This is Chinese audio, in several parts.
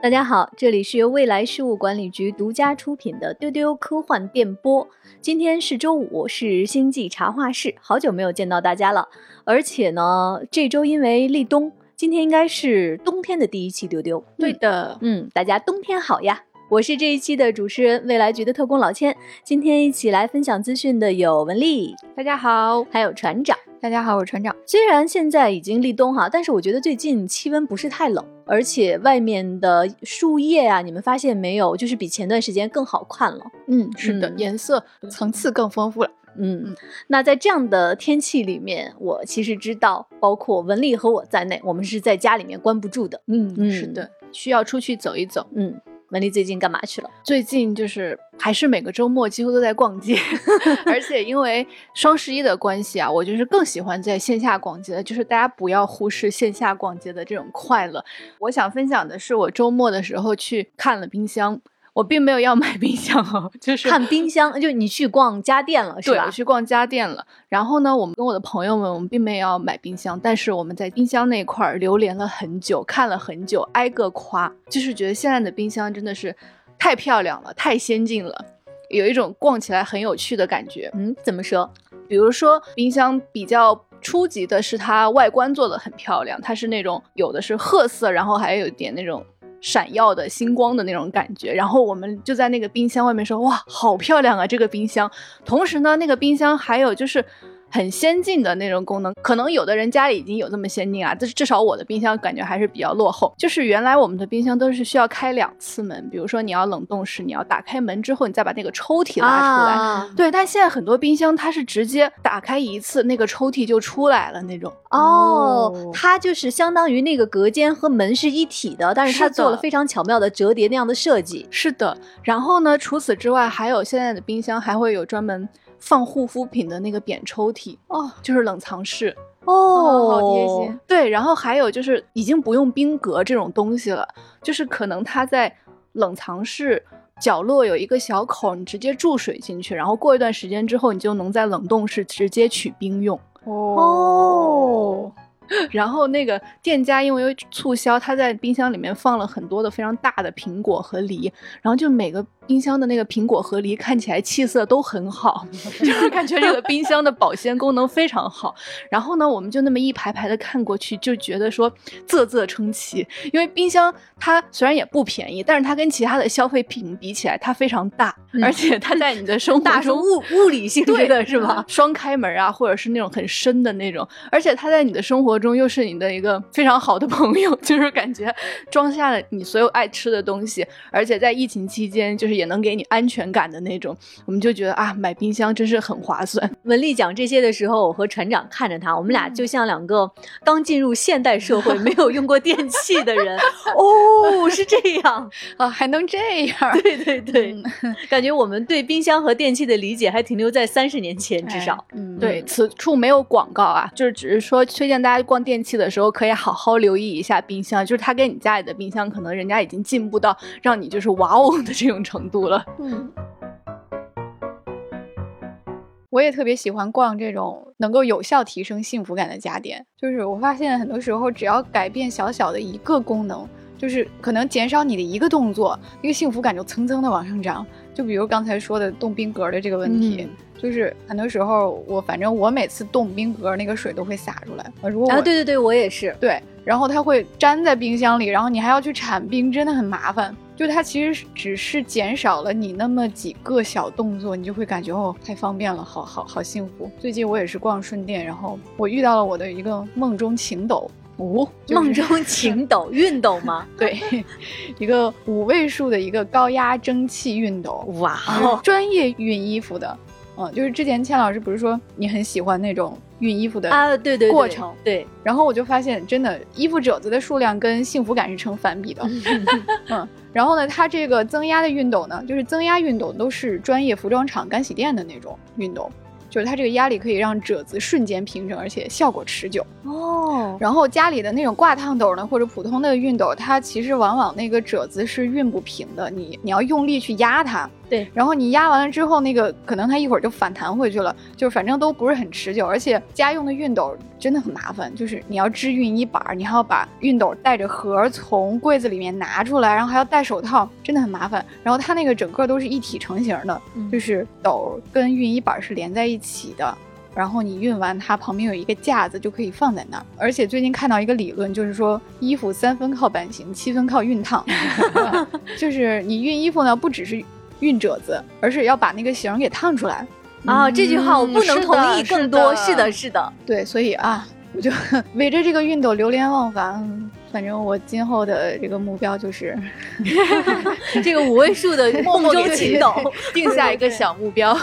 大家好，这里是由未来事务管理局独家出品的丢丢科幻电波。今天是周五，是星际茶话室，好久没有见到大家了。而且呢，这周因为立冬，今天应该是冬天的第一期丢丢。对的，嗯，大家冬天好呀！我是这一期的主持人，未来局的特工老千。今天一起来分享资讯的有文丽，大家好，还有船长。大家好，我是船长。虽然现在已经立冬哈，但是我觉得最近气温不是太冷，而且外面的树叶啊，你们发现没有，就是比前段时间更好看了。嗯，是的，颜色层次更丰富了。嗯，那在这样的天气里面，我其实知道，包括文丽和我在内，我们是在家里面关不住的。嗯，是的，需要出去走一走。嗯。文丽最近干嘛去了？最近就是还是每个周末几乎都在逛街，而且因为双十一的关系啊，我就是更喜欢在线下逛街。就是大家不要忽视线下逛街的这种快乐。我想分享的是，我周末的时候去看了冰箱。我并没有要买冰箱哦，就是看冰箱，就你去逛家电了，是吧？对，我去逛家电了。然后呢，我们跟我的朋友们，我们并没有要买冰箱，但是我们在冰箱那块儿流连了很久，看了很久，挨个夸，就是觉得现在的冰箱真的是太漂亮了，太先进了，有一种逛起来很有趣的感觉。嗯，怎么说？比如说冰箱比较初级的是它外观做的很漂亮，它是那种有的是褐色，然后还有一点那种。闪耀的星光的那种感觉，然后我们就在那个冰箱外面说：“哇，好漂亮啊，这个冰箱！”同时呢，那个冰箱还有就是。很先进的那种功能，可能有的人家里已经有这么先进啊，但是至少我的冰箱感觉还是比较落后。就是原来我们的冰箱都是需要开两次门，比如说你要冷冻室，你要打开门之后，你再把那个抽屉拉出来。对，但现在很多冰箱它是直接打开一次，那个抽屉就出来了那种。哦，它就是相当于那个隔间和门是一体的，但是它做了非常巧妙的折叠那样的设计。是的，然后呢，除此之外，还有现在的冰箱还会有专门。放护肤品的那个扁抽屉哦，就是冷藏室哦，好贴心。对，然后还有就是已经不用冰格这种东西了，就是可能它在冷藏室角落有一个小口，你直接注水进去，然后过一段时间之后，你就能在冷冻室直接取冰用哦。然后那个店家因为促销，他在冰箱里面放了很多的非常大的苹果和梨，然后就每个。冰箱的那个苹果和梨看起来气色都很好，就是感觉这个冰箱的保鲜功能非常好。然后呢，我们就那么一排排的看过去，就觉得说啧啧称奇。因为冰箱它虽然也不便宜，但是它跟其他的消费品比起来，它非常大，而且它在你的生 活中物物理性质的是吧？双开门啊，或者是那种很深的那种，而且它在你的生活中又是你的一个非常好的朋友，就是感觉装下了你所有爱吃的东西，而且在疫情期间就是。也能给你安全感的那种，我们就觉得啊，买冰箱真是很划算。文丽讲这些的时候，我和船长看着他，我们俩就像两个刚进入现代社会、没有用过电器的人。哦，是这样啊，还能这样？对对对，感觉我们对冰箱和电器的理解还停留在三十年前，至少。对，此处没有广告啊，就是只是说推荐大家逛电器的时候可以好好留意一下冰箱，就是它跟你家里的冰箱，可能人家已经进步到让你就是哇哦的这种程度。度了，嗯，我也特别喜欢逛这种能够有效提升幸福感的家电。就是我发现很多时候，只要改变小小的一个功能，就是可能减少你的一个动作，那个幸福感就蹭蹭的往上涨。就比如刚才说的冻冰格的这个问题，就是很多时候我反正我每次冻冰格那个水都会洒出来。如果啊，对对对，我也是对，然后它会粘在冰箱里，然后你还要去铲冰，真的很麻烦。就它其实只是减少了你那么几个小动作，你就会感觉哦，太方便了，好好好幸福。最近我也是逛顺电，然后我遇到了我的一个梦中情斗哦，梦中 情斗熨斗吗？对，一个五位数的一个高压蒸汽熨斗，哇，专业熨衣服的。嗯，就是之前千老师不是说你很喜欢那种熨衣服的啊？对对，过程对。然后我就发现，真的衣服褶子的数量跟幸福感是成反比的。嗯，然后呢，它这个增压的熨斗呢，就是增压熨斗都是专业服装厂干洗店的那种熨斗，就是它这个压力可以让褶子瞬间平整，而且效果持久。哦。然后家里的那种挂烫斗呢，或者普通的熨斗，它其实往往那个褶子是熨不平的，你你要用力去压它。对，然后你压完了之后，那个可能它一会儿就反弹回去了，就反正都不是很持久。而且家用的熨斗真的很麻烦，就是你要织熨衣板，你还要把熨斗带着盒从柜子里面拿出来，然后还要戴手套，真的很麻烦。然后它那个整个都是一体成型的，就是斗跟熨衣板是连在一起的。然后你熨完，它旁边有一个架子，就可以放在那儿。而且最近看到一个理论，就是说衣服三分靠版型，七分靠熨烫。就是你熨衣服呢，不只是熨褶子，而是要把那个型给烫出来。啊，这句话我不能同意更多。是的，是的，对，所以啊，我就 围着这个熨斗流连忘返。反正我今后的这个目标就是 这个五位数的梦中情斗，定下一个小目标。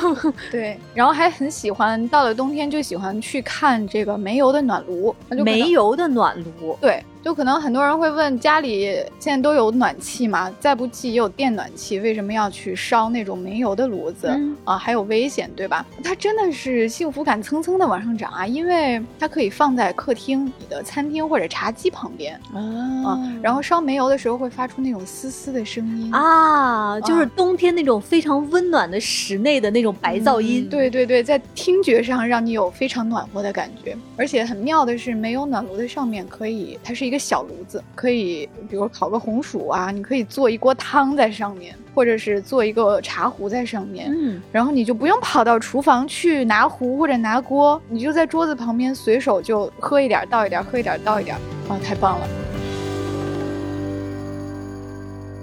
对，然后还很喜欢，到了冬天就喜欢去看这个煤油的暖炉。煤油的暖炉，对。就可能很多人会问，家里现在都有暖气嘛，再不济也有电暖气，为什么要去烧那种煤油的炉子啊？还有危险，对吧？它真的是幸福感蹭蹭的往上涨啊，因为它可以放在客厅、你的餐厅或者茶几旁边啊，然后烧煤油的时候会发出那种嘶嘶的声音啊，就是冬天那种非常温暖的室内的那种白噪音。对对对，在听觉上让你有非常暖和的感觉，而且很妙的是，煤油暖炉的上面可以，它是一个。小炉子可以，比如烤个红薯啊，你可以做一锅汤在上面，或者是做一个茶壶在上面，嗯，然后你就不用跑到厨房去拿壶或者拿锅，你就在桌子旁边随手就喝一点倒一点，喝一点倒一点，啊，太棒了！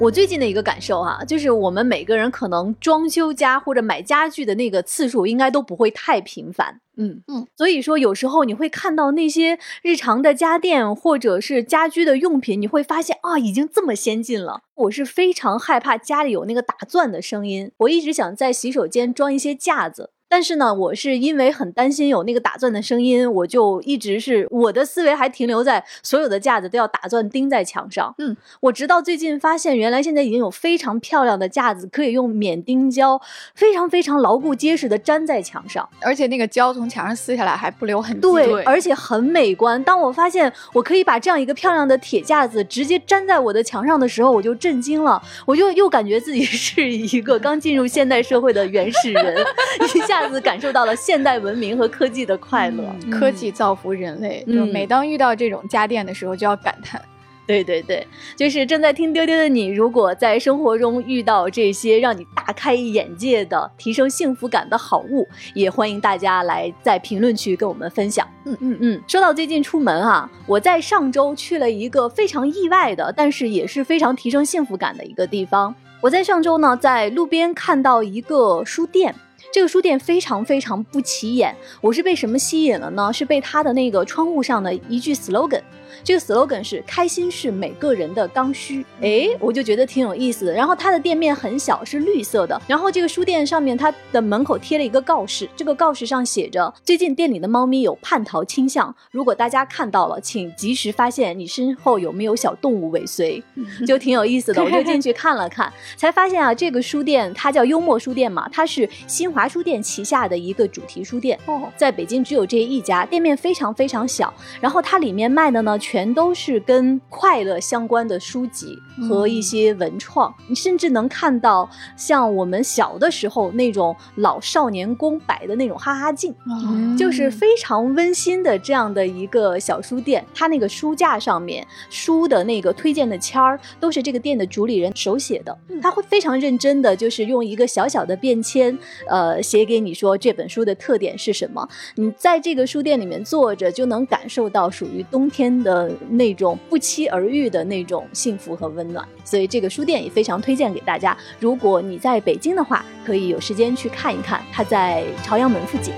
我最近的一个感受哈，就是我们每个人可能装修家或者买家具的那个次数应该都不会太频繁。嗯嗯，所以说有时候你会看到那些日常的家电或者是家居的用品，你会发现啊，已经这么先进了。我是非常害怕家里有那个打钻的声音，我一直想在洗手间装一些架子。但是呢，我是因为很担心有那个打钻的声音，我就一直是我的思维还停留在所有的架子都要打钻钉在墙上。嗯，我直到最近发现，原来现在已经有非常漂亮的架子可以用免钉胶，非常非常牢固结实的粘在墙上，而且那个胶从墙上撕下来还不留痕迹。对，而且很美观。当我发现我可以把这样一个漂亮的铁架子直接粘在我的墙上的时候，我就震惊了，我就又感觉自己是一个刚进入现代社会的原始人，一下。感受到了现代文明和科技的快乐，科技造福人类。嗯，每当遇到这种家电的时候，就要感叹。对对对，就是正在听丢丢的你，如果在生活中遇到这些让你大开眼界的、提升幸福感的好物，也欢迎大家来在评论区跟我们分享。嗯嗯嗯。说到最近出门哈，我在上周去了一个非常意外的，但是也是非常提升幸福感的一个地方。我在上周呢，在路边看到一个书店。这个书店非常非常不起眼，我是被什么吸引了呢？是被它的那个窗户上的一句 slogan。这个 slogan 是“开心是每个人的刚需”，哎，我就觉得挺有意思的。然后它的店面很小，是绿色的。然后这个书店上面，它的门口贴了一个告示，这个告示上写着：“最近店里的猫咪有叛逃倾向，如果大家看到了，请及时发现你身后有没有小动物尾随。”就挺有意思的，我就进去 看了看，才发现啊，这个书店它叫幽默书店嘛，它是新华书店旗下的一个主题书店。哦，在北京只有这一家，店面非常非常小。然后它里面卖的呢？全都是跟快乐相关的书籍和一些文创，你甚至能看到像我们小的时候那种老少年宫摆的那种哈哈镜，就是非常温馨的这样的一个小书店。它那个书架上面书的那个推荐的签儿都是这个店的主理人手写的，他会非常认真的，就是用一个小小的便签，呃，写给你说这本书的特点是什么。你在这个书店里面坐着，就能感受到属于冬天的。那种不期而遇的那种幸福和温暖，所以这个书店也非常推荐给大家。如果你在北京的话，可以有时间去看一看，它在朝阳门附近。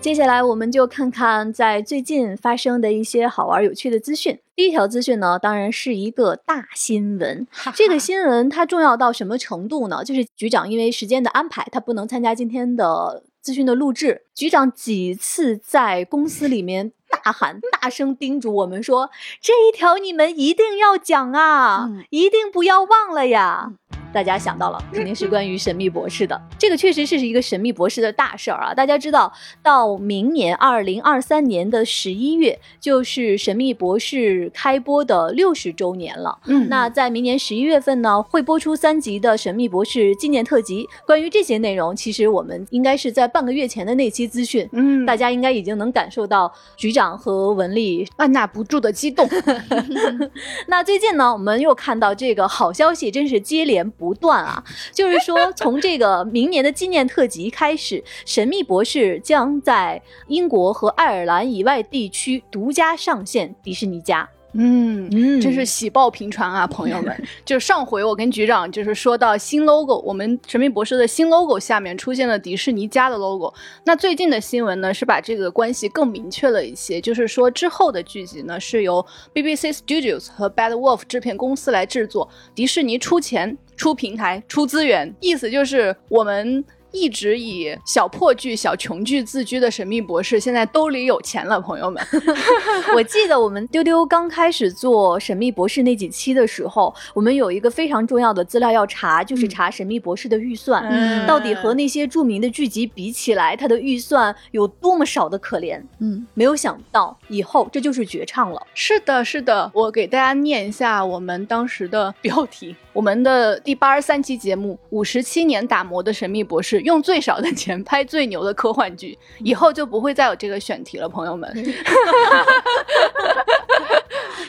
接下来，我们就看看在最近发生的一些好玩有趣的资讯。第一条资讯呢，当然是一个大新闻。这个新闻它重要到什么程度呢？就是局长因为时间的安排，他不能参加今天的。资讯的录制，局长几次在公司里面大喊、大声叮嘱我们说：“这一条你们一定要讲啊，一定不要忘了呀。”大家想到了，肯定是关于神秘博士的。这个确实是一个神秘博士的大事儿啊！大家知道，到明年二零二三年的十一月，就是神秘博士开播的六十周年了。嗯那在明年十一月份呢，会播出三集的《神秘博士纪念特辑》。关于这些内容，其实我们应该是在半个月前的那期资讯，嗯，大家应该已经能感受到局长和文丽按捺不住的激动。那最近呢，我们又看到这个好消息，真是接连不不断啊！就是说，从这个明年的纪念特辑开始，《神秘博士》将在英国和爱尔兰以外地区独家上线迪士尼家。嗯。嗯真是喜报频传啊，朋友们！就上回我跟局长就是说到新 logo，我们神秘博士的新 logo 下面出现了迪士尼家的 logo。那最近的新闻呢，是把这个关系更明确了一些，就是说之后的剧集呢是由 BBC Studios 和 Bad Wolf 制片公司来制作，迪士尼出钱、出平台、出资源，意思就是我们。一直以小破剧、小穷剧自居的神秘博士，现在兜里有钱了，朋友们。我记得我们丢丢刚开始做《神秘博士》那几期的时候，我们有一个非常重要的资料要查，就是查《神秘博士》的预算。嗯到底和那些著名的剧集比起来，它的预算有多么少的可怜？嗯，没有想到以后这就是绝唱了。是的，是的，我给大家念一下我们当时的标题。我们的第八十三期节目《五十七年打磨的神秘博士》，用最少的钱拍最牛的科幻剧，以后就不会再有这个选题了，朋友们。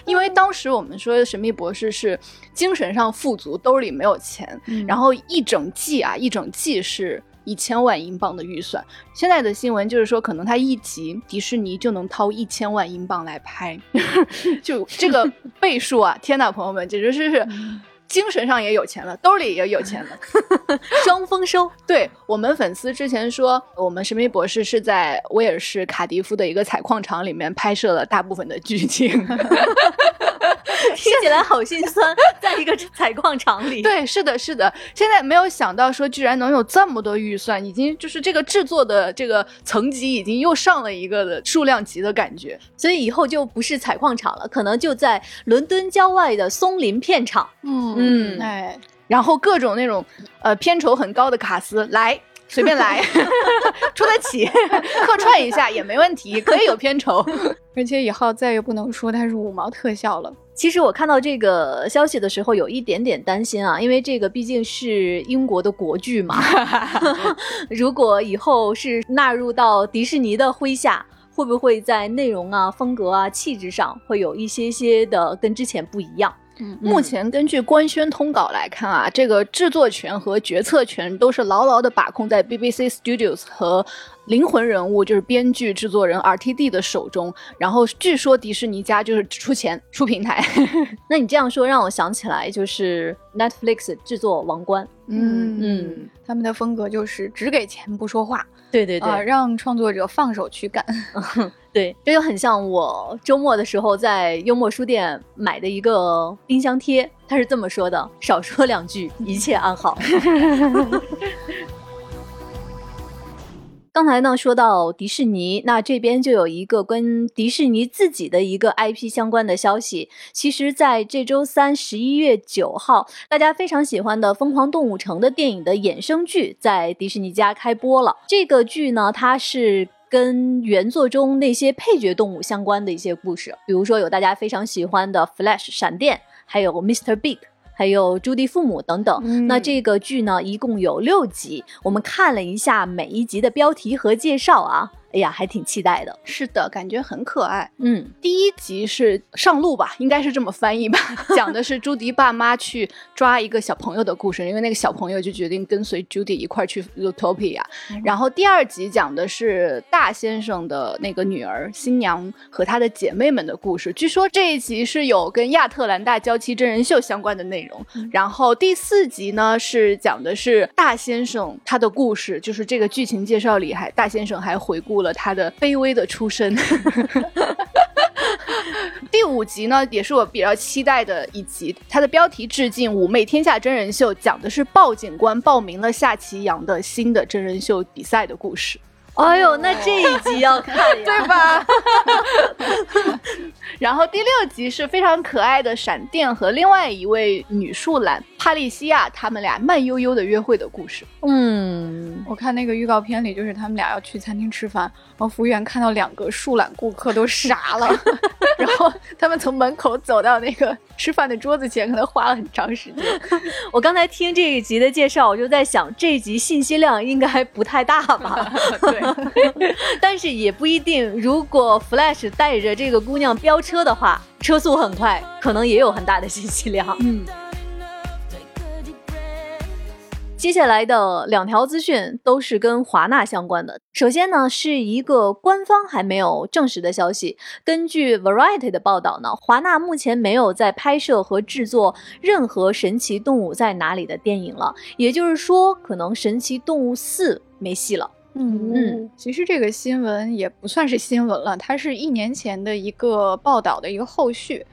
因为当时我们说的神秘博士是精神上富足，兜里没有钱，然后一整季啊，一整季是一千万英镑的预算。现在的新闻就是说，可能他一集迪士尼就能掏一千万英镑来拍，就这个倍数啊！天呐，朋友们，简直是精神上也有钱了，兜里也有钱了。双丰收，对我们粉丝之前说，我们神秘博士是在威尔士卡迪夫的一个采矿场里面拍摄了大部分的剧情。听起来好心酸，在一个采矿场里。对，是的，是的。现在没有想到说，居然能有这么多预算，已经就是这个制作的这个层级已经又上了一个的数量级的感觉。所以以后就不是采矿场了，可能就在伦敦郊外的松林片场。嗯嗯哎，然后各种那种呃片酬很高的卡司来。随便来，出得起，客串一下也没问题，可以有片酬。而且以后再也不能说它是五毛特效了。其实我看到这个消息的时候，有一点点担心啊，因为这个毕竟是英国的国剧嘛，如果以后是纳入到迪士尼的麾下，会不会在内容啊、风格啊、气质上会有一些些的跟之前不一样？嗯目前根据官宣通稿来看啊，这个制作权和决策权都是牢牢的把控在 BBC Studios 和灵魂人物就是编剧、制作人 RTD 的手中。然后据说迪士尼家就是出钱出平台。那你这样说让我想起来，就是 Netflix 制作《王冠》。嗯嗯，他们的风格就是只给钱不说话对对对，啊、让创作者放手去干。对，这就很像我周末的时候在幽默书店买的一个冰箱贴，他是这么说的：少说两句，一切安好。刚才呢说到迪士尼，那这边就有一个跟迪士尼自己的一个 IP 相关的消息。其实，在这周三十一月九号，大家非常喜欢的《疯狂动物城》的电影的衍生剧在迪士尼家开播了。这个剧呢，它是跟原作中那些配角动物相关的一些故事，比如说有大家非常喜欢的 Flash 闪电，还有 Mr. Big。还有朱迪父母等等，嗯那这个剧呢，一共有六集。我们看了一下每一集的标题和介绍啊，哎呀，还挺期待的。是的，感觉很可爱。嗯，第一集是上路吧，应该是这么翻译吧，讲的是朱迪爸妈去抓一个小朋友的故事，因为那个小朋友就决定跟随朱迪一块儿去 Utopia。然后第二集讲的是大先生的那个女儿新娘和她的姐妹们的故事。据说这一集是有跟亚特兰大娇妻真人秀相关的内容。然后第四集呢是讲的是大先生他的故事，就是这个剧情介绍里还大先生还回顾了他的卑微的出身。第五集呢，也是我比较期待的一集，它的标题致敬《妩媚天下》真人秀，讲的是鲍警官报名了夏奇阳的新的真人秀比赛的故事。哎呦，那这一集要看呀，对吧？然后第六集是非常可爱的闪电和另外一位女树懒帕利西亚，他们俩慢悠悠的约会的故事。嗯，我看那个预告片里，就是他们俩要去餐厅吃饭，然后服务员看到两个树懒顾客都傻了，然后他们从门口走到那个吃饭的桌子前，可能花了很长时间。我刚才听这一集的介绍，我就在想，这一集信息量应该不太大吧？对，但是也不一定。如果 Flash 带着这个姑娘飙车的话，车速很快，可能也有很大的信息量。嗯。接下来的两条资讯都是跟华纳相关的。首先呢，是一个官方还没有证实的消息。根据 Variety 的报道呢，华纳目前没有在拍摄和制作任何《神奇动物在哪里》的电影了，也就是说，可能《神奇动物四》没戏了。嗯嗯，其实这个新闻也不算是新闻了，它是一年前的一个报道的一个后续。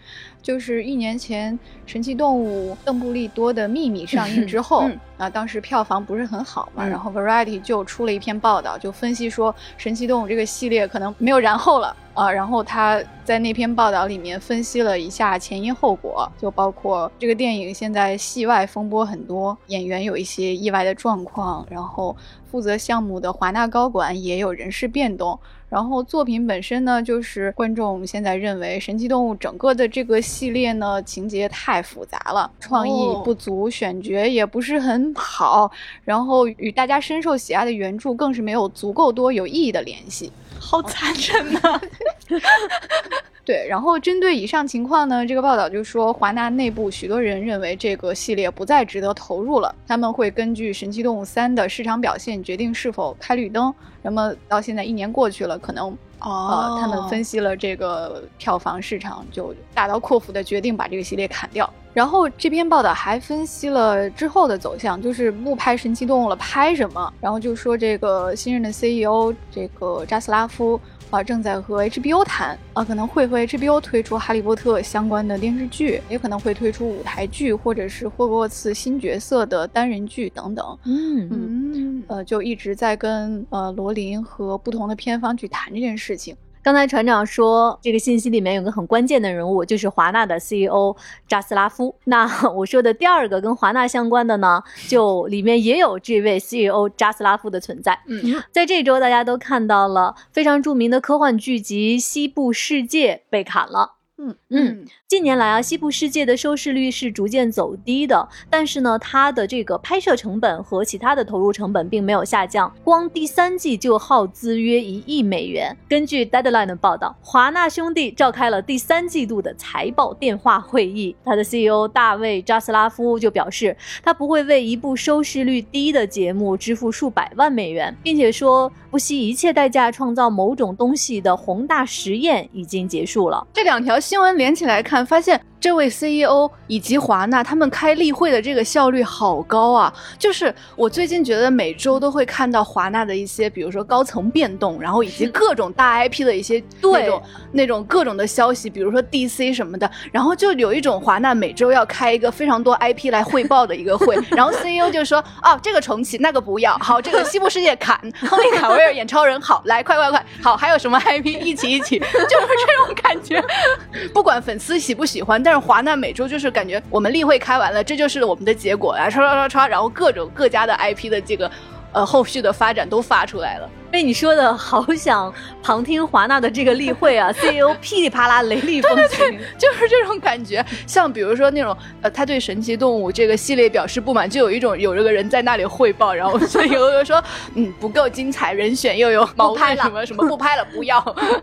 就是一年前《神奇动物：邓布利多的秘密》上映之后，啊，当时票房不是很好嘛，然后 Variety 就出了一篇报道，就分析说《神奇动物》这个系列可能没有然后了啊。然后他在那篇报道里面分析了一下前因后果，就包括这个电影现在戏外风波很多，演员有一些意外的状况，然后负责项目的华纳高管也有人事变动。然后作品本身呢，就是观众现在认为《神奇动物》整个的这个系列呢，情节太复杂了，创意不足，选角也不是很好，然后与大家深受喜爱的原著更是没有足够多有意义的联系，好残忍呐！对，然后针对以上情况呢，这个报道就说，华纳内部许多人认为这个系列不再值得投入了，他们会根据《神奇动物三》的市场表现决定是否开绿灯。那么到现在一年过去了，可能呃，他们分析了这个票房市场，就大刀阔斧的决定把这个系列砍掉。然后这篇报道还分析了之后的走向，就是不拍神奇动物了，拍什么？然后就说这个新任的 CEO 这个扎斯拉夫。啊，正在和 HBO 谈啊，可能会和 HBO 推出《哈利波特》相关的电视剧，也可能会推出舞台剧，或者是霍格沃茨新角色的单人剧等等。嗯嗯，呃，就一直在跟呃罗琳和不同的片方去谈这件事情。刚才船长说，这个信息里面有个很关键的人物，就是华纳的 CEO 扎斯拉夫。那我说的第二个跟华纳相关的呢，就里面也有这位 CEO 扎斯拉夫的存在。嗯，在这周大家都看到了非常著名的科幻剧集《西部世界》被砍了。嗯嗯，近年来啊，西部世界的收视率是逐渐走低的，但是呢，它的这个拍摄成本和其他的投入成本并没有下降，光第三季就耗资约一亿美元。根据 Deadline 的报道，华纳兄弟召开了第三季度的财报电话会议，他的 CEO 大卫扎斯拉夫就表示，他不会为一部收视率低的节目支付数百万美元，并且说不惜一切代价创造某种东西的宏大实验已经结束了。这两条。新闻连起来看，发现。这位 CEO 以及华纳他们开例会的这个效率好高啊！就是我最近觉得每周都会看到华纳的一些，比如说高层变动，然后以及各种大 IP 的一些那种那种各种的消息，比如说 DC 什么的，然后就有一种华纳每周要开一个非常多 IP 来汇报的一个会，然后 CEO 就说哦这个重启那个不要，好这个西部世界砍，亨利卡维尔演超人好来快快快好还有什么 IP 一起一起，就是这种感觉，不管粉丝喜不喜欢，但是。华纳每周就是感觉我们例会开完了，这就是我们的结果啊！唰唰唰唰，然后各种各家的 IP 的这个呃后续的发展都发出来了。被你说的好想旁听华纳的这个例会啊，CEO 噼里啪啦雷厉风行，就是这种感觉。像比如说那种呃，他对神奇动物这个系列表示不满，就有一种有这个人在那里汇报，然后所以有人说嗯不够精彩，人选又有毛拍了什么什么不拍了，不要。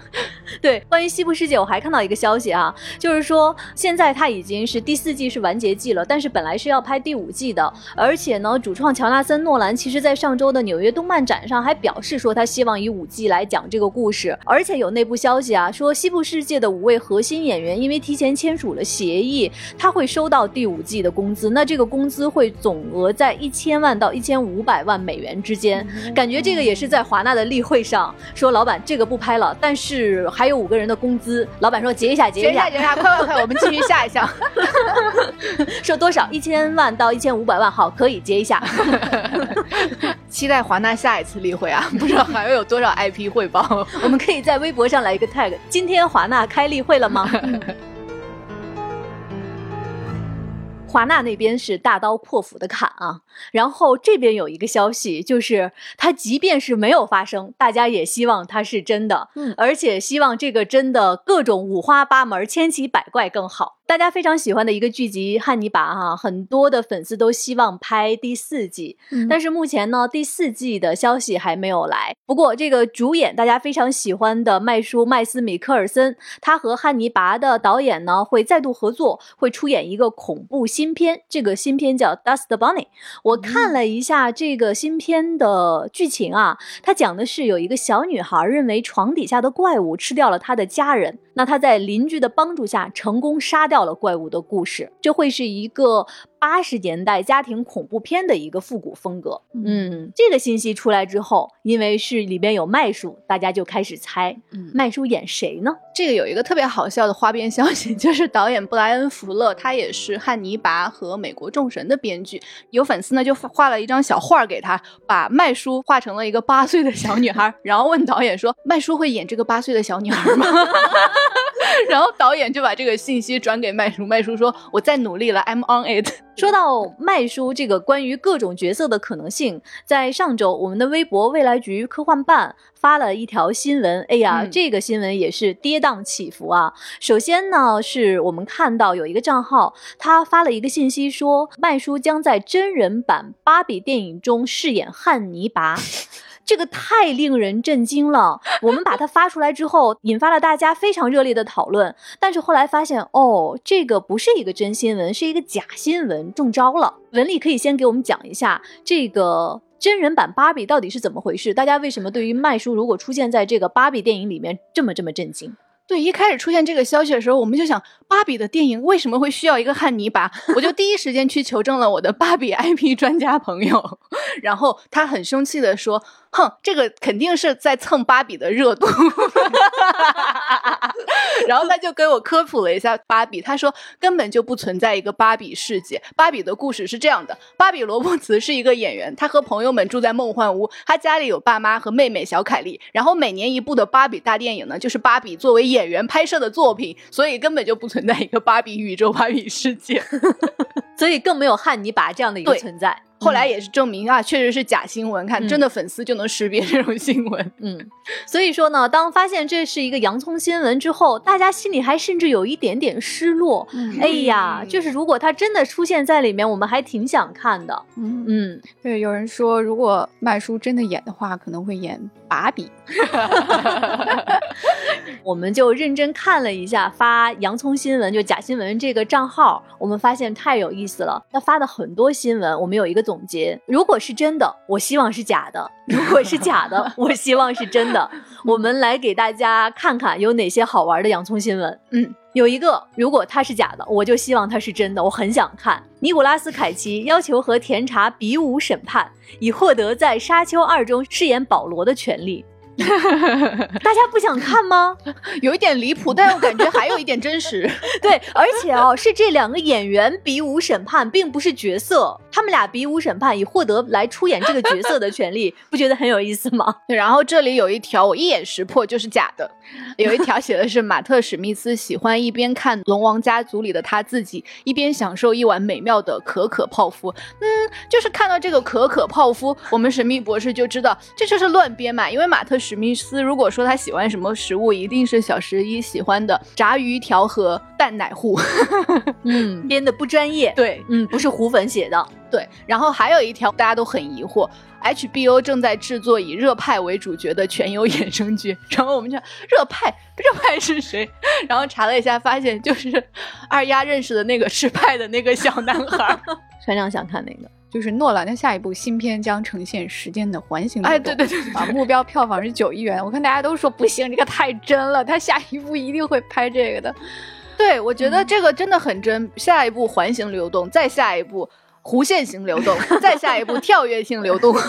对，关于西部世界，我还看到一个消息啊，就是说现在它已经是第四季是完结季了，但是本来是要拍第五季的，而且呢，主创乔纳森·诺兰其实在上周的纽约动漫展上还表示说他。他希望以五季来讲这个故事，而且有内部消息啊，说西部世界的五位核心演员因为提前签署了协议，他会收到第五季的工资，那这个工资会总额在一千万到一千五百万美元之间。感觉这个也是在华纳的例会上说，老板这个不拍了，但是还有五个人的工资，老板说结一下，结一下，结一下，快快快，我们继续下一项。说多少？一千万到一千五百万，好，可以结一下。期待华纳下一次例会啊！不知道还会有多少 IP 汇报。我们可以在微博上来一个 tag，今天华纳开例会了吗？华纳那边是大刀阔斧的砍啊，然后这边有一个消息，就是它即便是没有发生，大家也希望它是真的，嗯而且希望这个真的各种五花八门、千奇百怪更好。大家非常喜欢的一个剧集《汉尼拔》哈，很多的粉丝都希望拍第四季，嗯但是目前呢，第四季的消息还没有来。不过，这个主演大家非常喜欢的麦叔麦斯米克尔森，他和汉尼拔的导演呢会再度合作，会出演一个恐怖新片。这个新片叫《Dust Bunny》。我看了一下这个新片的剧情啊，它讲的是有一个小女孩认为床底下的怪物吃掉了她的家人，那她在邻居的帮助下成功杀掉到了怪物的故事。这会是一个八十年代家庭恐怖片的一个复古风格。嗯，这个信息出来之后，因为是里边有麦叔，大家就开始猜嗯麦叔演谁呢？这个有一个特别好笑的花边消息，就是导演布莱恩·福勒，他也是《汉尼拔》和《美国众神》的编剧。有粉丝呢就画了一张小画给他，把麦叔画成了一个八岁的小女孩，然后问导演说：“麦叔会演这个八岁的小女孩吗？” 然后导演就把这个信息转给麦叔，麦叔说：“我在努力了，I'm on it。”说到麦叔这个关于各种角色的可能性，在上周我们的微博未来局科幻办发了一条新闻。哎呀，嗯这个新闻也是跌宕起伏啊。首先呢，是我们看到有一个账号，他发了一个信息说，麦叔将在真人版芭比电影中饰演汉尼拔。这个太令人震惊了！我们把它发出来之后，引发了大家非常热烈的讨论。但是后来发现，哦，这个不是一个真新闻，是一个假新闻，中招了。文丽可以先给我们讲一下这个真人版芭比到底是怎么回事？大家为什么对于麦叔如果出现在这个芭比电影里面这么这么震惊？对，一开始出现这个消息的时候，我们就想，芭比的电影为什么会需要一个汉尼拔？我就第一时间去求证了我的芭比 IP 专家朋友，然后他很生气的说：“哼，这个肯定是在蹭芭比的热度。”然后他就给我科普了一下芭比，他说根本就不存在一个芭比世界。芭比的故事是这样的：芭比罗伯茨是一个演员，他和朋友们住在梦幻屋，他家里有爸妈和妹妹小凯莉。然后每年一部的芭比大电影呢，就是芭比作为演员拍摄的作品，所以根本就不存在一个芭比宇宙、芭比世界。所以更没有汉尼拔这样的一个存在。后来也是证明啊，确实是假新闻。看嗯真的粉丝就能识别这种新闻。嗯，所以说呢，当发现这是一个洋葱新闻之后，大家心里还甚至有一点点失落。哎呀，就是如果他真的出现在里面，我们还挺想看的。嗯，嗯，对，有人说如果麦叔真的演的话，可能会演把比。我们就认真看了一下发洋葱新闻就假新闻这个账号，我们发现太有意思了。他发的很多新闻，我们有一个总结：如果是真的，我希望是假的；如果是假的，我希望是真的。我们来给大家看看有哪些好玩的洋葱新闻。嗯，有一个，如果它是假的，我就希望它是真的，我很想看。尼古拉斯凯奇要求和甜茶比武审判，以获得在《沙丘二》中饰演保罗的权利。大家不想看吗？有一点离谱，但我感觉还有一点真实。对，而且哦，是这两个演员比武审判，并不是角色，他们俩比武审判，以获得来出演这个角色的权利，不觉得很有意思吗？对，然后这里有一条我一眼识破就是假的，有一条写的是马特史密斯喜欢一边看《龙王家族》里的他自己，一边享受一碗美妙的可可泡芙。嗯，就是看到这个可可泡芙，我们神秘博士就知道这就是乱编嘛，因为马特史密斯如果说他喜欢什么食物，一定是小十一喜欢的炸鱼条和蛋奶糊。嗯，编的不专业。对，嗯，不是胡粉写的。对，然后还有一条大家都很疑惑，HBO 正在制作以热派为主角的全游衍生剧，然后我们就热派，热派是谁？然后查了一下，发现就是二丫认识的那个吃派的那个小男孩儿。船长想看那个，就是诺兰的下一部新片将呈现时间的环形流哎，动对对对对啊，目标票房是九亿元。我看大家都说不行，这个太真了，他下一部一定会拍这个的。对，我觉得这个真的很真。下一步环形流动，再下一步弧线型流动，再下一步跳跃性流动。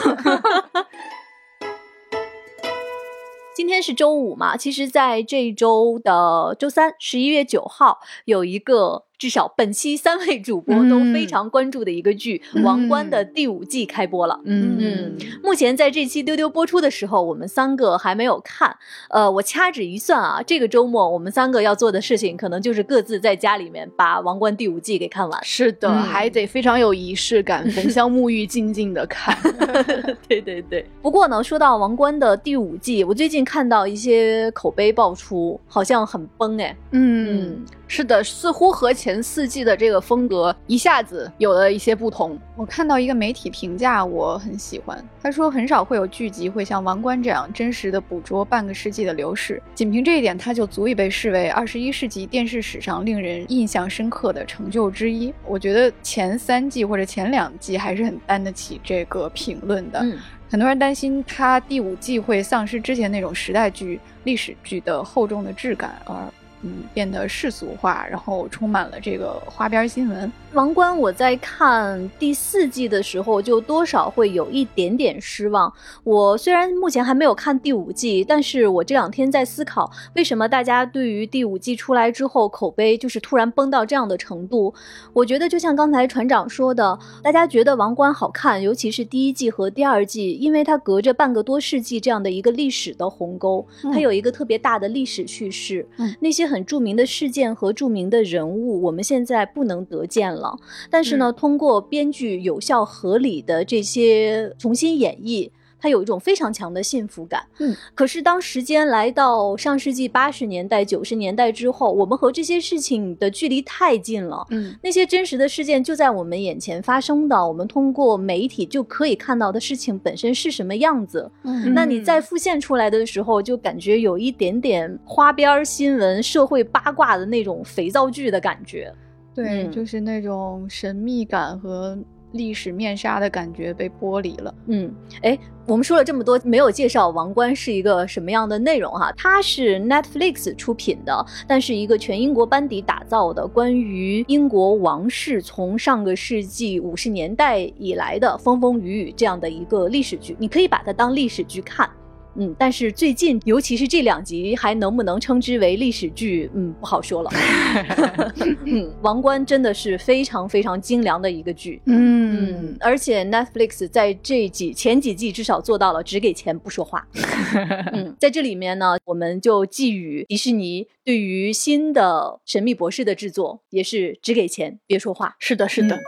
今天是周五嘛，其实在这周的周三，十一月九号有一个至少本期三位主播都非常关注的一个剧《王冠》的第五季开播了。嗯嗯，目前在这期丢丢播出的时候，我们三个还没有看。呃，我掐指一算啊，这个周末我们三个要做的事情，可能就是各自在家里面把《王冠》第五季给看完。是的，嗯还得非常有仪式感，焚香沐浴，静静的看。对对对。不过呢，说到《王冠》的第五季，我最近看到一些口碑爆出，好像很崩哎。嗯，是的，似乎和前四季的这个风格一下子有了一些不同。我看到一个媒体评价，我很喜欢。他说，很少会有剧集会像《王冠》这样真实的捕捉半个世纪的流逝，仅凭这一点，它就足以被视为二十一世纪电视史上令人印象深刻的成就之一。我觉得前三季或者前两季还是很担得起这个评论的。嗯很多人担心它第五季会丧失之前那种时代剧、历史剧的厚重的质感，而嗯变得世俗化，然后充满了这个花边新闻。王冠，我在看第四季的时候，就多少会有一点点失望。我虽然目前还没有看第五季，但是我这两天在思考，为什么大家对于第五季出来之后口碑就是突然崩到这样的程度？我觉得就像刚才船长说的，大家觉得王冠好看，尤其是第一季和第二季，因为它隔着半个多世纪这样的一个历史的鸿沟，它有一个特别大的历史叙事，嗯那些很著名的事件和著名的人物，我们现在不能得见了。但是呢，通过编剧有效合理的这些重新演绎。它有一种非常强的幸福感，嗯，可是当时间来到上世纪八十年代、九十年代之后，我们和这些事情的距离太近了，嗯。那些真实的事件就在我们眼前发生的，我们通过媒体就可以看到的事情本身是什么样子，嗯。那你再复现出来的时候，就感觉有一点点花边儿新闻、社会八卦的那种肥皂剧的感觉。对，嗯。就是那种神秘感和历史面纱的感觉被剥离了。嗯，哎，我们说了这么多，没有介绍《王冠》是一个什么样的内容哈？它是 Netflix 出品的，但是一个全英国班底打造的，关于英国王室从上个世纪五十年代以来的风风雨雨这样的一个历史剧，你可以把它当历史剧看。嗯，但是最近，尤其是这两集，还能不能称之为历史剧？嗯，不好说了。嗯，《王冠》真的是非常非常精良的一个剧。嗯，而且 Netflix 在这几前几季至少做到了只给钱不说话。嗯，在这里面呢，我们就寄予迪士尼对于新的《神秘博士》的制作也是只给钱别说话。是的，是的。嗯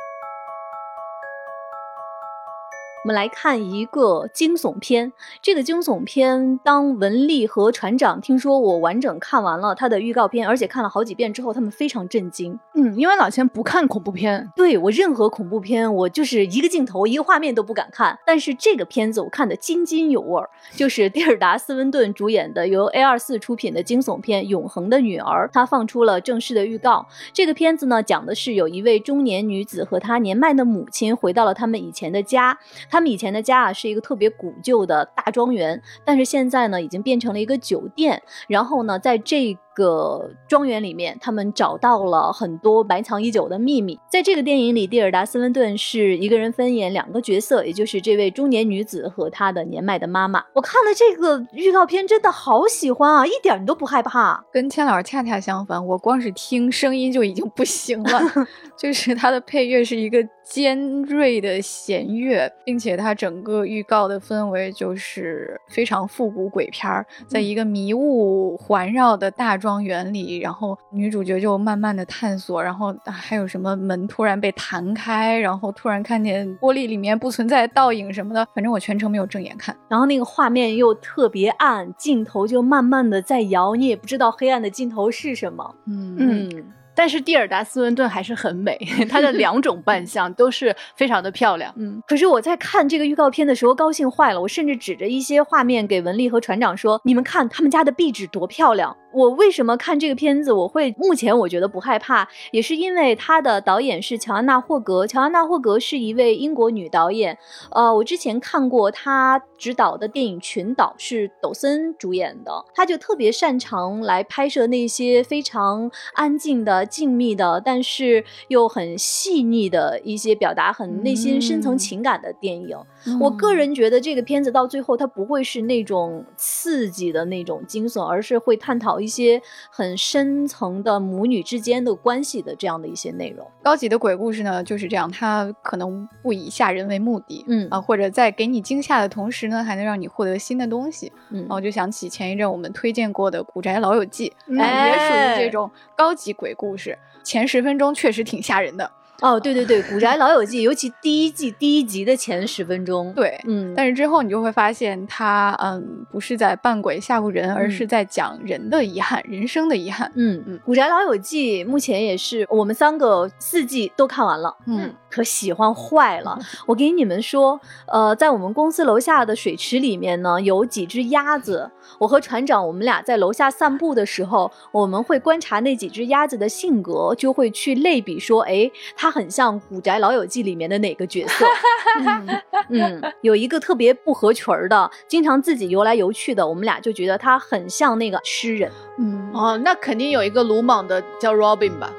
我们来看一个惊悚片。这个惊悚片，当文丽和船长听说我完整看完了它的预告片，而且看了好几遍之后，他们非常震惊。嗯，因为老钱不看恐怖片，对我任何恐怖片，我就是一个镜头、一个画面都不敢看。但是这个片子我看得津津有味儿，就是蒂尔达·斯温顿主演的由 A 二四出品的惊悚片《永恒的女儿》，它放出了正式的预告。这个片子呢，讲的是有一位中年女子和她年迈的母亲回到了他们以前的家。他们以前的家啊是一个特别古旧的大庄园，但是现在呢已经变成了一个酒店。然后呢，在这个庄园里面，他们找到了很多埋藏已久的秘密。在这个电影里，蒂尔达·斯温顿是一个人分演两个角色，也就是这位中年女子和她的年迈的妈妈。我看了这个预告片，真的好喜欢啊，一点都不害怕。跟千老师恰恰相反，我光是听声音就已经不行了，就是它的配乐是一个尖锐的弦乐，并且它整个预告的氛围就是非常复古鬼片儿，在一个迷雾环绕的大庄园里，然后女主角就慢慢的探索，然后啊还有什么门突然被弹开，然后突然看见玻璃里面不存在倒影什么的，反正我全程没有正眼看。然后那个画面又特别暗，镜头就慢慢的在摇，你也不知道黑暗的尽头是什么。嗯嗯但是蒂尔达·斯温顿还是很美，她的两种扮 相都是非常的漂亮。嗯，可是我在看这个预告片的时候高兴坏了，我甚至指着一些画面给文丽和船长说：“你们看他们家的壁纸多漂亮！”我为什么看这个片子我会目前我觉得不害怕，也是因为他的导演是乔安娜·霍格。乔安娜·霍格是一位英国女导演，呃，我之前看过她执导的电影《群岛》，是抖森主演的，她就特别擅长来拍摄那些非常安静的、的、静谧的，但是又很细腻的一些表达很内心深层嗯情感的电影。我个人觉得这个片子到最后，它不会是那种刺激的那种惊悚，而是会探讨一些很深层的母女之间的关系的这样的一些内容。高级的鬼故事呢就是这样，它可能不以吓人为目的，嗯啊，或者在给你惊吓的同时呢，还能让你获得新的东西。嗯然后我就想起前一阵我们推荐过的《古宅老友记》，嗯啊也属哎于这种高级鬼故事，前十分钟确实挺吓人的。哦，对对对，《古宅老友记》，尤其第一季第一集的前十分钟，，对，嗯，但是之后你就会发现他，嗯，不是在扮鬼吓唬人，而嗯是在讲人的遗憾，人生的遗憾。嗯嗯《古宅老友记》目前也是我们三个四季都看完了，嗯，可喜欢坏了。我给你们说，呃，在我们公司楼下的水池里面呢，有几只鸭子。我和船长我们俩在楼下散步的时候，我们会观察那几只鸭子的性格，就会去类比说，哎，它很像《古宅老友记》里面的哪个角色？嗯，有一个特别不合群儿的，经常自己游来游去的，我们俩就觉得他很像那个诗人。嗯，哦，那肯定有一个鲁莽的叫 Robin 吧？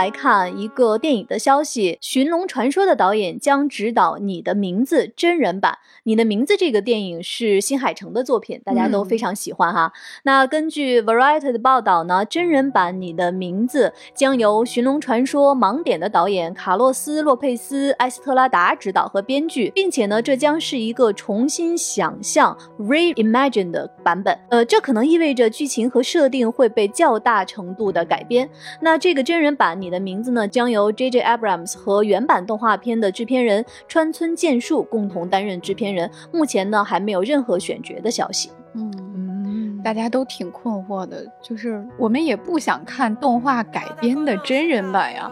来看一个电影的消息，《寻龙传说》的导演将执导《你的名字》真人版。《你的名字》这个电影是新海诚的作品，大家都非常喜欢哈。那根据 Variety 的报道呢，真人版《你的名字》将由《寻龙传说》盲点的导演卡洛斯·洛佩斯·埃斯特拉达执导和编剧，并且呢，这将是一个重新想象 （reimagine） 的版本。呃，这可能意味着剧情和设定会被较大程度的改编。那这个真人版《你的名字》呢，将由 J.J. Abrams 和原版动画片的制片人川村健树共同担任制片人。目前呢，还没有任何选角的消息。嗯。嗯，大家都挺困惑的，就是我们也不想看动画改编的真人版呀。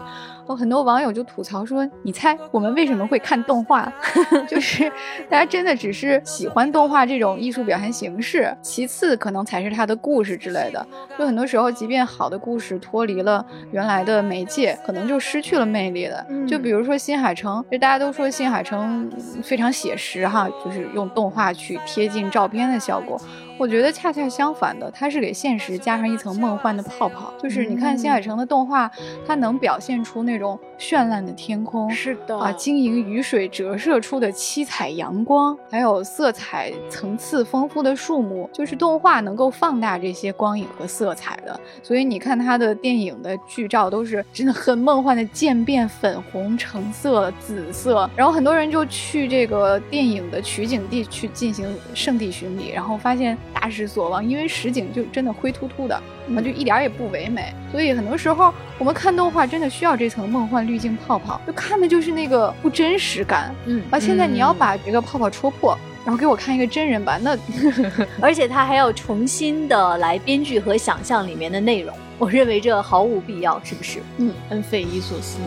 有很多网友就吐槽说：“你猜我们为什么会看动画？就是大家真的只是喜欢动画这种艺术表现形式，其次可能才是它的故事之类的。就很多时候，即便好的故事脱离了原来的媒介，可能就失去了魅力了。嗯就比如说新海诚，就大家都说新海诚嗯非常写实哈，就是用动画去贴近照片的效果。我觉得恰恰相反的，它是给现实加上一层梦幻的泡泡。就是你看新海诚的动画，它能表现出那种绚烂的天空，是的啊，晶莹雨水折射出的七彩阳光，还有色彩层次丰富的树木，就是动画能够放大这些光影和色彩的。所以你看它的电影的剧照都是真的很梦幻的渐变粉红、橙色、紫色，然后很多人就去这个电影的取景地去进行圣地巡礼，然后发现大失所望，因为实景就真的灰突突的，啊，就一点儿也不唯美。所以很多时候我们看动画真的需要这层梦幻滤镜泡泡，就看的就是那个不真实感。嗯，啊，现在你要把这个泡泡戳破，然后给我看一个真人版，那 而且他还要重新的来编剧和想象里面的内容，我认为这毫无必要，是不是？嗯，很匪夷所思。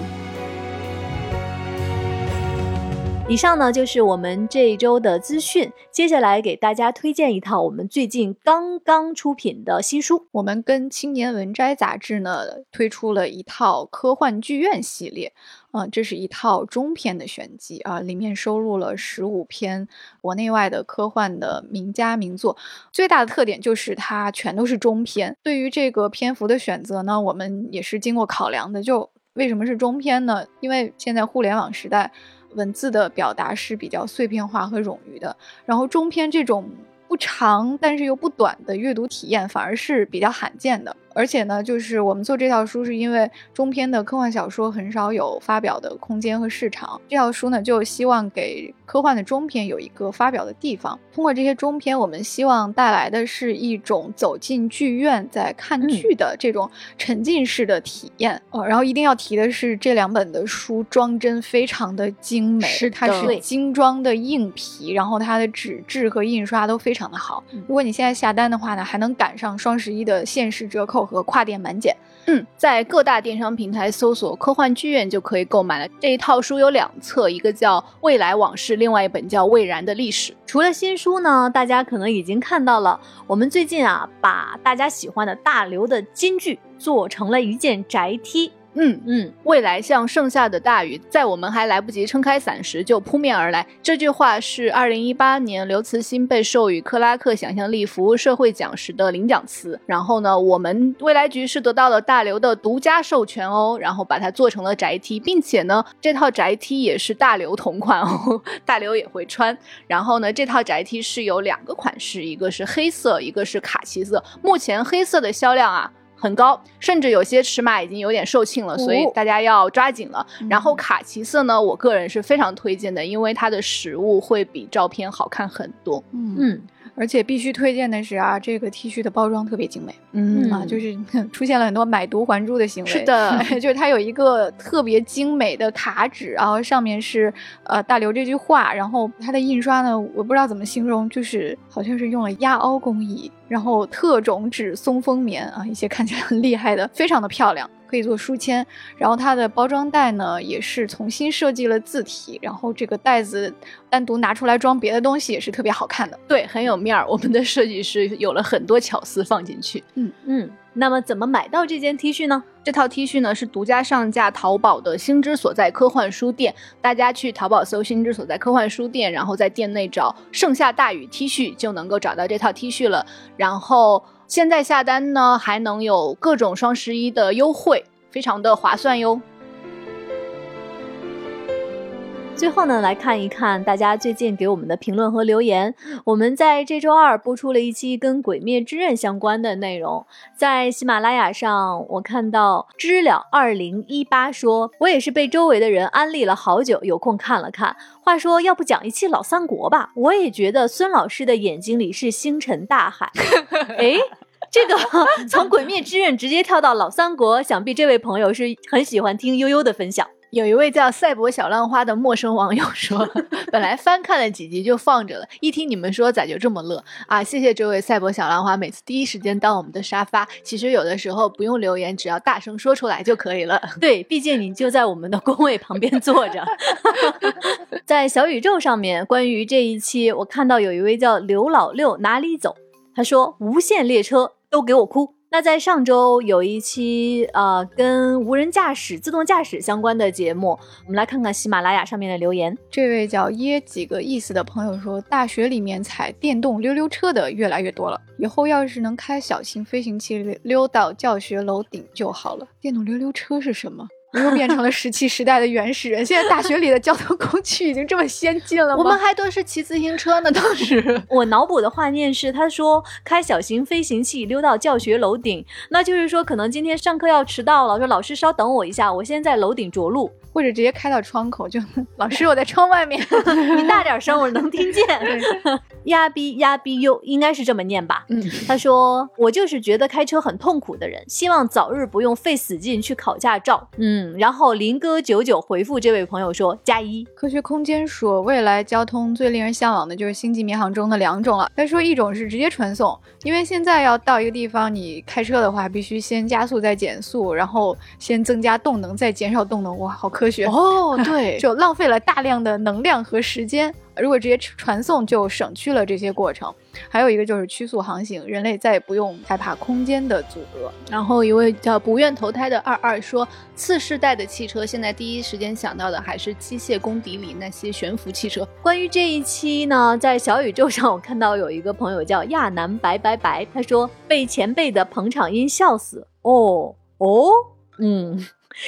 以上呢就是我们这一周的资讯，接下来给大家推荐一套我们最近刚刚出品的新书。我们跟青年文摘杂志呢推出了一套科幻剧院系列，啊、这是一套中篇的选集啊，里面收录了十五篇国内外的科幻的名家名作。最大的特点就是它全都是中篇。对于这个篇幅的选择呢，我们也是经过考量的。就为什么是中篇呢？因为现在互联网时代，文字的表达是比较碎片化和冗余的，然后中篇这种不长但是又不短的阅读体验反而是比较罕见的。而且呢，就是我们做这套书是因为中篇的科幻小说很少有发表的空间和市场，这套书呢就希望给科幻的中篇有一个发表的地方。通过这些中篇，我们希望带来的是一种走进剧院在看剧的这种沉浸式的体验。哦，然后一定要提的是，这两本的书装帧非常的精美，是它是精装的硬皮，然后它的纸质和印刷都非常的好。如果你现在下单的话呢，还能赶上双十一的限时折扣和跨店满减。嗯，在各大电商平台搜索“科幻剧院”就可以购买了。这一套书有两册，一个叫《未来往事》，另外一本叫《未然的历史》。除了新书呢，大家可能已经看到了，我们最近啊，把大家喜欢的大刘的金句做成了一件宅 T。嗯，嗯，未来像盛夏的大雨，在我们还来不及撑开伞时就扑面而来。这句话是二零一八年刘慈欣被授予克拉克想象力服务社会奖时的领奖词。然后呢，我们未来局是得到了大刘的独家授权哦，然后把它做成了宅 T，并且呢，这套宅 T 也是大刘同款哦，大刘也会穿。然后呢，这套宅 T 是有两个款式，一个是黑色，一个是卡其色。目前黑色的销量啊。很高，甚至有些尺码已经有点售罄了，所以大家要抓紧了。然后卡其色呢，我个人是非常推荐的，因为它的实物会比照片好看很多。嗯嗯，而且必须推荐的是啊，这个 T 恤的包装特别精美。嗯啊，就是 出现了很多买椟还珠的行为。是的 就是它有一个特别精美的卡纸，然后上面是呃大刘这句话，然后它的印刷呢，我不知道怎么形容，就是好像是用了压凹工艺，然后特种纸松风棉啊，一些看起来很厉害的，非常的漂亮。可以做书签，然后它的包装袋呢也是重新设计了字体，然后这个袋子单独拿出来装别的东西也是特别好看的。对，很有面儿。我们的设计师有了很多巧思放进去。嗯，那么怎么买到这件 T 恤呢？这套 T 恤呢是独家上架淘宝的“星之所在科幻书店”，大家去淘宝搜“星之所在科幻书店”，然后在店内找“盛夏大雨 T 恤”就能够找到这套 T 恤了。然后现在下单呢还能有各种双十一的优惠，非常的划算哟。最后呢，来看一看大家最近给我们的评论和留言。我们在这周二播出了一期跟《鬼灭之刃》相关的内容，在喜马拉雅上，我看到知了二零一八说，我也是被周围的人安利了好久，有空看了看。话说，要不讲一期老三国吧？我也觉得孙老师的眼睛里是星辰大海。哎。这个从《鬼灭之刃》直接跳到老三国，想必这位朋友是很喜欢听悠悠的分享。有一位叫赛博小浪花的陌生网友说，本来翻看了几集就放着了，一听你们说咋就这么乐啊？谢谢这位赛博小浪花，每次第一时间当我们的沙发。其实有的时候不用留言，只要大声说出来就可以了。对，毕竟你就在我们的工位旁边坐着。在小宇宙上面，关于这一期，我看到有一位叫刘老六哪里走，他说无限列车都给我哭。那在上周有一期呃跟无人驾驶、自动驾驶相关的节目，我们来看看喜马拉雅上面的留言。这位叫耶几个意思的朋友说，大学里面踩电动溜溜车的越来越多了，以后要是能开小型飞行器溜溜到教学楼顶就好了。电动溜溜车是什么？我又变成了石器时代的原始人。现在大学里的交通工具已经这么先进了吗？我们还都是骑自行车呢，当时。我脑补的画面是，他说开小型飞行器溜到教学楼顶，那就是说可能今天上课要迟到了，说老师稍等我一下，我先在楼顶着陆，或者直接开到窗口，就老师我在窗外面，你大点声，我能听见。呀逼呀逼哟，应该是这么念吧？嗯，他说我就是觉得开车很痛苦的人，希望早日不用费死劲去考驾照。嗯，然后林哥九九回复这位朋友说加一。科学空间说，未来交通最令人向往的就是星际迷航中的两种了。他说，一种是直接传送，因为现在要到一个地方，你开车的话，必须先加速再减速，然后先增加动能再减少动能。哇，好科学哦！对，就浪费了大量的能量和时间。如果直接传送，就省去了这些过程。还有一个就是曲速航行，人类再也不用害怕空间的阻隔。然后一位叫不愿投胎的二二说，次世代的汽车现在第一时间想到的还是机械公敌里那些悬浮汽车。关于这一期呢，在小宇宙上我看到有一个朋友叫亚楠白白白，他说被前辈的捧场音笑死。哦哦，嗯。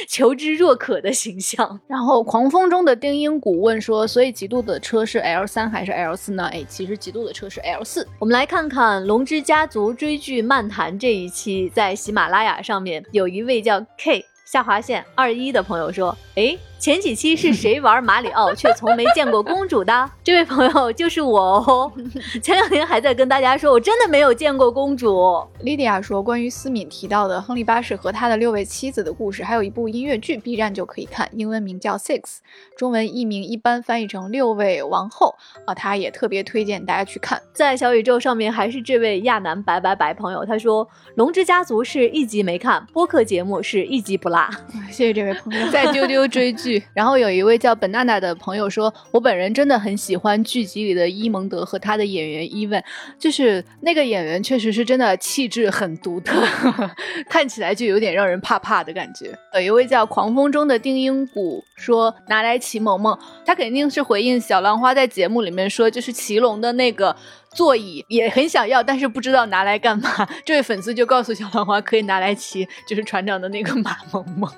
求知若渴的形象。然后狂风中的丁英谷问说：“所以极度的车是 L 三还是 L 四呢？”哎，其实极度的车是 L 四。我们来看看《龙之家族》追剧漫谈这一期，在喜马拉雅上面有一位叫 K 下划线二一的朋友说：“哎。”前几期是谁玩马里奥却从没见过公主的？这位朋友就是我哦。前两天还在跟大家说，我真的没有见过公主。莉迪亚说，关于思敏提到的亨利八世和他的六位妻子的故事，还有一部音乐剧，B 站就可以看，英文名叫 Six，中文译名一般翻译成六位王后啊。他也特别推荐大家去看。在小宇宙上面，还是这位亚男白白白朋友，他说《龙之家族》是一集没看，播客节目是一集不落。谢谢这位朋友。在丢丢追剧，然后有一位叫本娜娜的朋友说，我本人真的很喜欢剧集里的伊蒙德和他的演员伊文，就是那个演员确实是真的气质很独特，看起来就有点让人怕怕的感觉。有一位叫狂风中的丁英谷说，拿来骑萌萌，他肯定是回应小浪花在节目里面说，就是骑龙的那个。座椅也很想要，但是不知道拿来干嘛。这位粉丝就告诉小浪花，可以拿来骑，就是船长的那个马萌萌。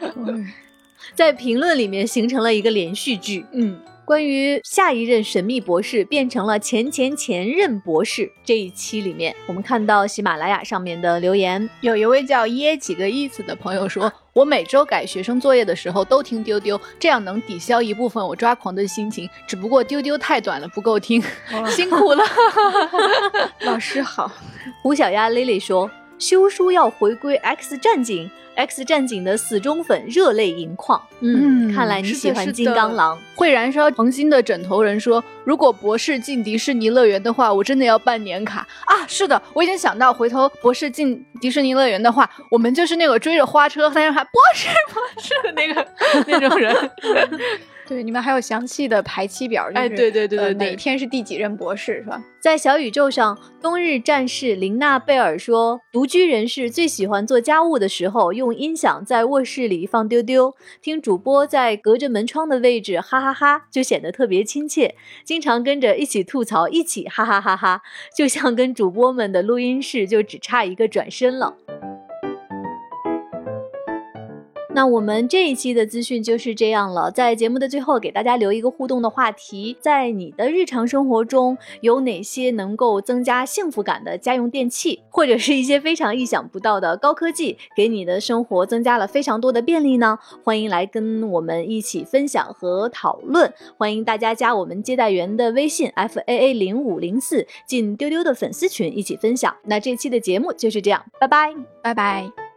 在评论里面形成了一个连续剧。嗯。关于下一任神秘博士变成了前前前任博士这一期里面，我们看到喜马拉雅上面的留言，有一位叫耶几个意思的朋友说：“我每周改学生作业的时候都听丢丢，这样能抵消一部分我抓狂的心情。只不过丢丢太短了，不够听，辛苦了。”老师好，胡小丫 Lily 说：“修书要回归 X 战警。” X 战警的死忠粉热泪盈眶。嗯，看来你喜欢金刚狼。会燃烧恒星的枕头人说：“如果博士进迪士尼乐园的话，我真的要办年卡啊！”是的，我已经想到，回头博士进迪士尼乐园的话，我们就是那个追着花车在那喊“博士，博士”的那个那种人。对，你们还有详细的排期表，哎，对对对对，哪天是第几任博士是吧？在小宇宙上，冬日战士林娜贝尔说，独居人士最喜欢做家务的时候用音响在卧室里放丢丢，听主播在隔着门窗的位置哈哈哈，就显得特别亲切，经常跟着一起吐槽，一起哈哈哈哈，就像跟主播们的录音室就只差一个转身了。那我们这一期的资讯就是这样了。在节目的最后，给大家留一个互动的话题：在你的日常生活中，有哪些能够增加幸福感的家用电器，或者是一些非常意想不到的高科技，给你的生活增加了非常多的便利呢？欢迎来跟我们一起分享和讨论。欢迎大家加我们接待员的微信 f a a 零五零四，进丢丢的粉丝群一起分享。那这期的节目就是这样，拜拜，拜拜。